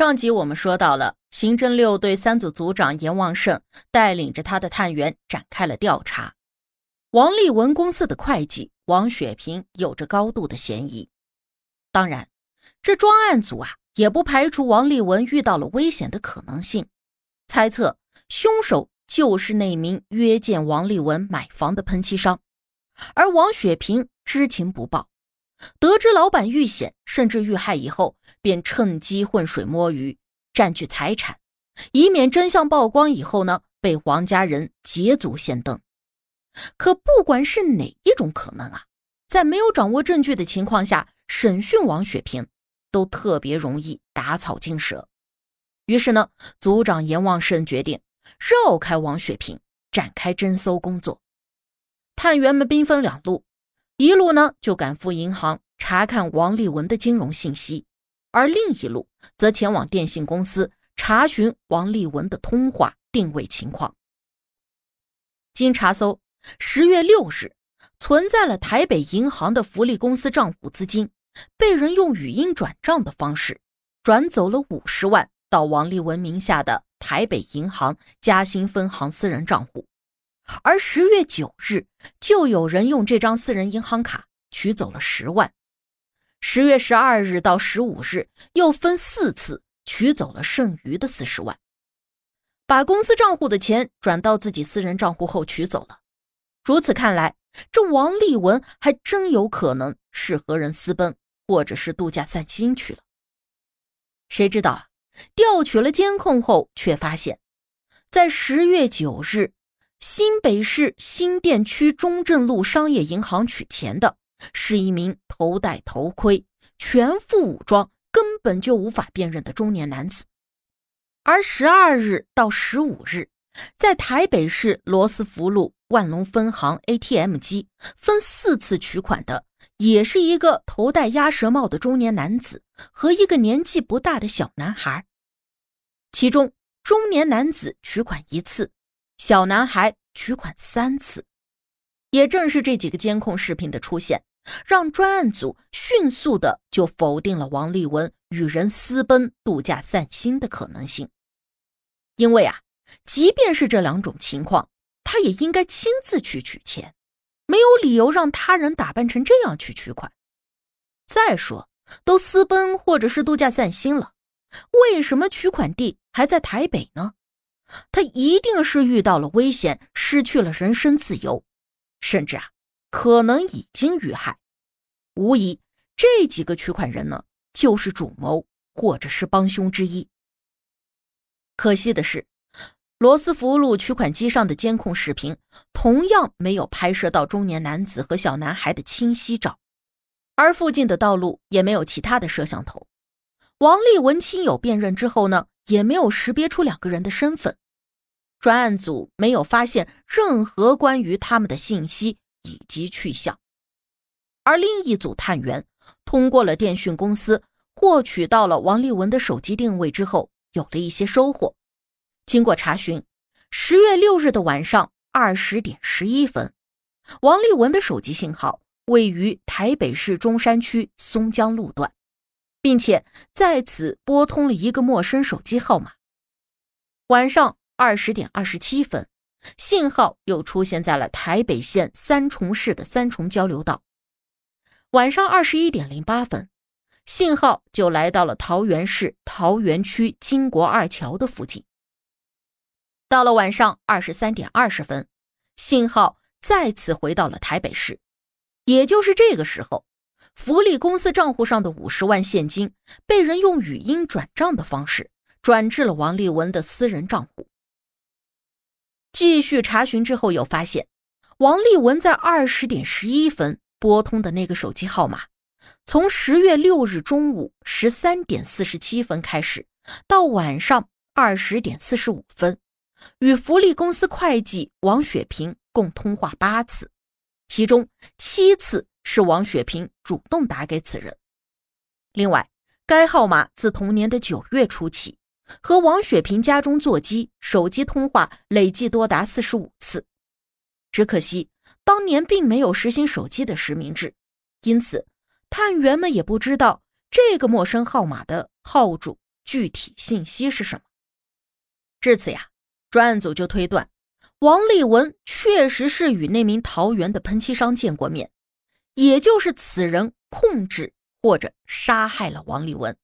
上集我们说到了，刑侦六队三组组长阎旺胜带领着他的探员展开了调查。王立文公司的会计王雪萍有着高度的嫌疑。当然，这专案组啊也不排除王立文遇到了危险的可能性，猜测凶手就是那名约见王立文买房的喷漆商，而王雪萍知情不报。得知老板遇险甚至遇害以后，便趁机浑水摸鱼，占据财产，以免真相曝光以后呢被王家人捷足先登。可不管是哪一种可能啊，在没有掌握证据的情况下审讯王雪萍，都特别容易打草惊蛇。于是呢，组长阎旺胜决定绕开王雪萍，展开侦搜工作。探员们兵分两路。一路呢就赶赴银行查看王立文的金融信息，而另一路则前往电信公司查询王立文的通话定位情况。经查搜，十月六日存在了台北银行的福利公司账户资金被人用语音转账的方式转走了五十万到王立文名下的台北银行嘉兴分行私人账户。而十月九日，就有人用这张私人银行卡取走了十万。十月十二日到十五日，又分四次取走了剩余的四十万，把公司账户的钱转到自己私人账户后取走了。如此看来，这王立文还真有可能是和人私奔，或者是度假散心去了。谁知道啊？调取了监控后，却发现，在十月九日。新北市新店区中正路商业银行取钱的是一名头戴头盔、全副武装、根本就无法辨认的中年男子。而十二日到十五日，在台北市罗斯福路万隆分行 ATM 机分四次取款的，也是一个头戴鸭舌帽的中年男子和一个年纪不大的小男孩。其中，中年男子取款一次。小男孩取款三次，也正是这几个监控视频的出现，让专案组迅速的就否定了王立文与人私奔度假散心的可能性。因为啊，即便是这两种情况，他也应该亲自去取钱，没有理由让他人打扮成这样去取款。再说，都私奔或者是度假散心了，为什么取款地还在台北呢？他一定是遇到了危险，失去了人身自由，甚至啊，可能已经遇害。无疑，这几个取款人呢，就是主谋或者是帮凶之一。可惜的是，罗斯福路取款机上的监控视频同样没有拍摄到中年男子和小男孩的清晰照，而附近的道路也没有其他的摄像头。王立文亲友辨认之后呢？也没有识别出两个人的身份，专案组没有发现任何关于他们的信息以及去向。而另一组探员通过了电讯公司获取到了王立文的手机定位之后，有了一些收获。经过查询，十月六日的晚上二十点十一分，王立文的手机信号位于台北市中山区松江路段。并且在此拨通了一个陌生手机号码。晚上二十点二十七分，信号又出现在了台北县三重市的三重交流道。晚上二十一点零八分，信号就来到了桃园市桃园区金国二桥的附近。到了晚上二十三点二十分，信号再次回到了台北市。也就是这个时候。福利公司账户上的五十万现金被人用语音转账的方式转至了王立文的私人账户。继续查询之后，又发现王立文在二十点十一分拨通的那个手机号码，从十月六日中午十三点四十七分开始，到晚上二十点四十五分，与福利公司会计王雪萍共通话八次，其中七次是王雪萍主动打给此人。另外，该号码自同年的九月初起，和王雪萍家中座机手机通话累计多达四十五次。只可惜当年并没有实行手机的实名制，因此。探员们也不知道这个陌生号码的号主具体信息是什么。至此呀，专案组就推断，王立文确实是与那名桃园的喷漆商见过面，也就是此人控制或者杀害了王立文。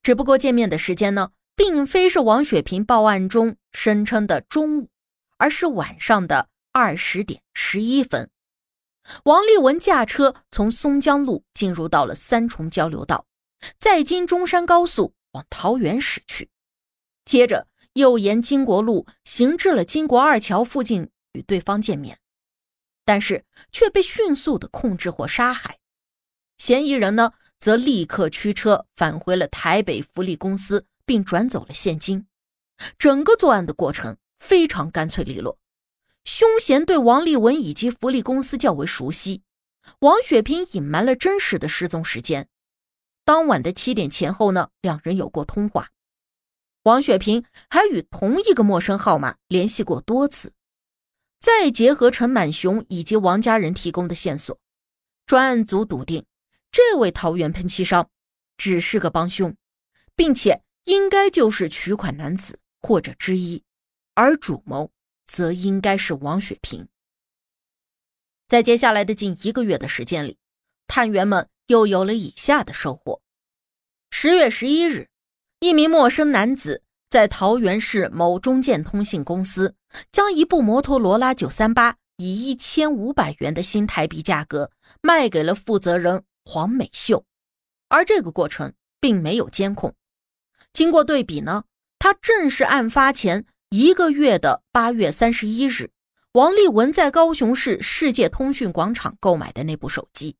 只不过见面的时间呢，并非是王雪萍报案中声称的中午，而是晚上的二十点十一分。王立文驾车从松江路进入到了三重交流道，再经中山高速往桃园驶去，接着又沿金国路行至了金国二桥附近与对方见面，但是却被迅速的控制或杀害。嫌疑人呢，则立刻驱车返回了台北福利公司，并转走了现金。整个作案的过程非常干脆利落。凶嫌对王立文以及福利公司较为熟悉，王雪萍隐瞒了真实的失踪时间。当晚的七点前后呢，两人有过通话。王雪萍还与同一个陌生号码联系过多次。再结合陈满雄以及王家人提供的线索，专案组笃定这位桃园喷漆商只是个帮凶，并且应该就是取款男子或者之一，而主谋。则应该是王雪萍。在接下来的近一个月的时间里，探员们又有了以下的收获：十月十一日，一名陌生男子在桃园市某中建通信公司将一部摩托罗拉九三八以一千五百元的新台币价格卖给了负责人黄美秀，而这个过程并没有监控。经过对比呢，他正是案发前。一个月的八月三十一日，王立文在高雄市世界通讯广场购买的那部手机。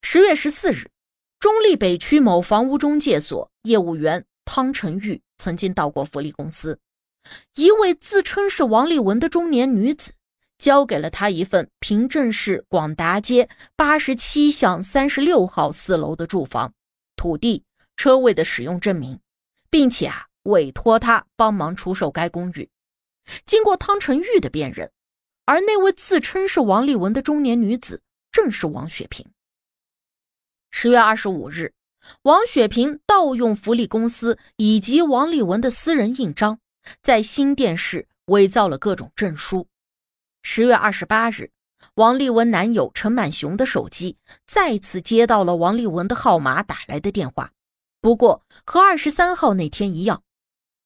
十月十四日，中立北区某房屋中介所业务员汤成玉曾经到过福利公司，一位自称是王立文的中年女子交给了他一份平镇市广达街八十七巷三十六号四楼的住房、土地、车位的使用证明，并且啊。委托他帮忙出售该公寓。经过汤成玉的辨认，而那位自称是王立文的中年女子正是王雪萍。十月二十五日，王雪萍盗用福利公司以及王立文的私人印章，在新店市伪造了各种证书。十月二十八日，王立文男友陈满雄的手机再次接到了王立文的号码打来的电话，不过和二十三号那天一样。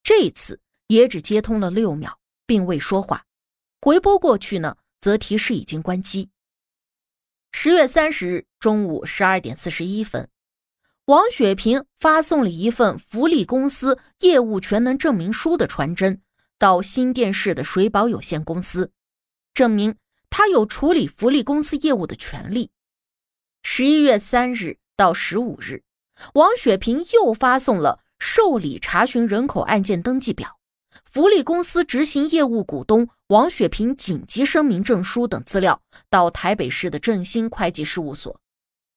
这次也只接通了六秒，并未说话。回拨过去呢，则提示已经关机。十月三十日中午十二点四十一分，王雪萍发送了一份福利公司业务全能证明书的传真到新店市的水保有限公司，证明他有处理福利公司业务的权利。十一月三日到十五日，王雪萍又发送了。受理查询人口案件登记表、福利公司执行业务股东王雪萍紧急声明证书等资料到台北市的振兴会计事务所，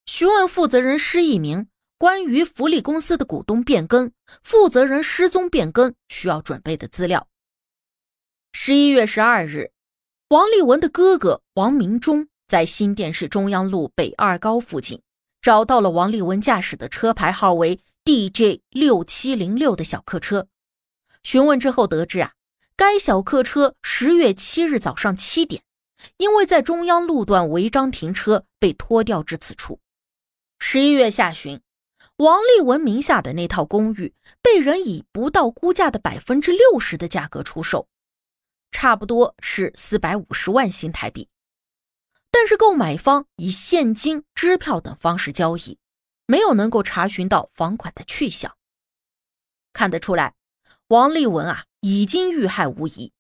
询问负责人施一鸣关于福利公司的股东变更、负责人失踪变更需要准备的资料。十一月十二日，王立文的哥哥王明忠在新店市中央路北二高附近找到了王立文驾驶的车牌号为。DJ 六七零六的小客车，询问之后得知啊，该小客车十月七日早上七点，因为在中央路段违章停车，被拖掉至此处。十一月下旬，王立文名下的那套公寓被人以不到估价的百分之六十的价格出售，差不多是四百五十万新台币。但是购买方以现金、支票等方式交易。没有能够查询到房款的去向，看得出来，王立文啊已经遇害无疑，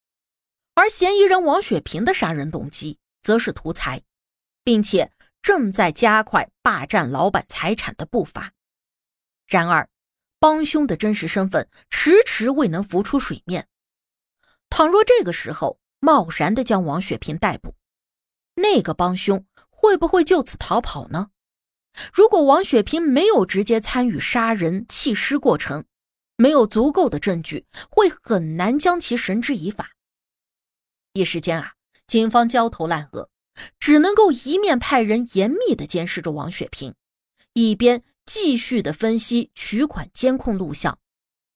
而嫌疑人王雪萍的杀人动机则是图财，并且正在加快霸占老板财产的步伐。然而，帮凶的真实身份迟迟未能浮出水面。倘若这个时候贸然的将王雪萍逮捕，那个帮凶会不会就此逃跑呢？如果王雪萍没有直接参与杀人弃尸过程，没有足够的证据，会很难将其绳之以法。一时间啊，警方焦头烂额，只能够一面派人严密的监视着王雪萍，一边继续的分析取款监控录像，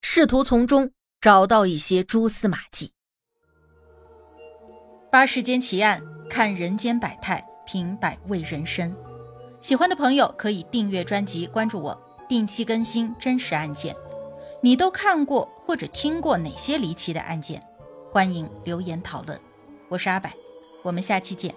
试图从中找到一些蛛丝马迹。八世间奇案，看人间百态，品百味人生。喜欢的朋友可以订阅专辑，关注我，定期更新真实案件。你都看过或者听过哪些离奇的案件？欢迎留言讨论。我是阿柏，我们下期见。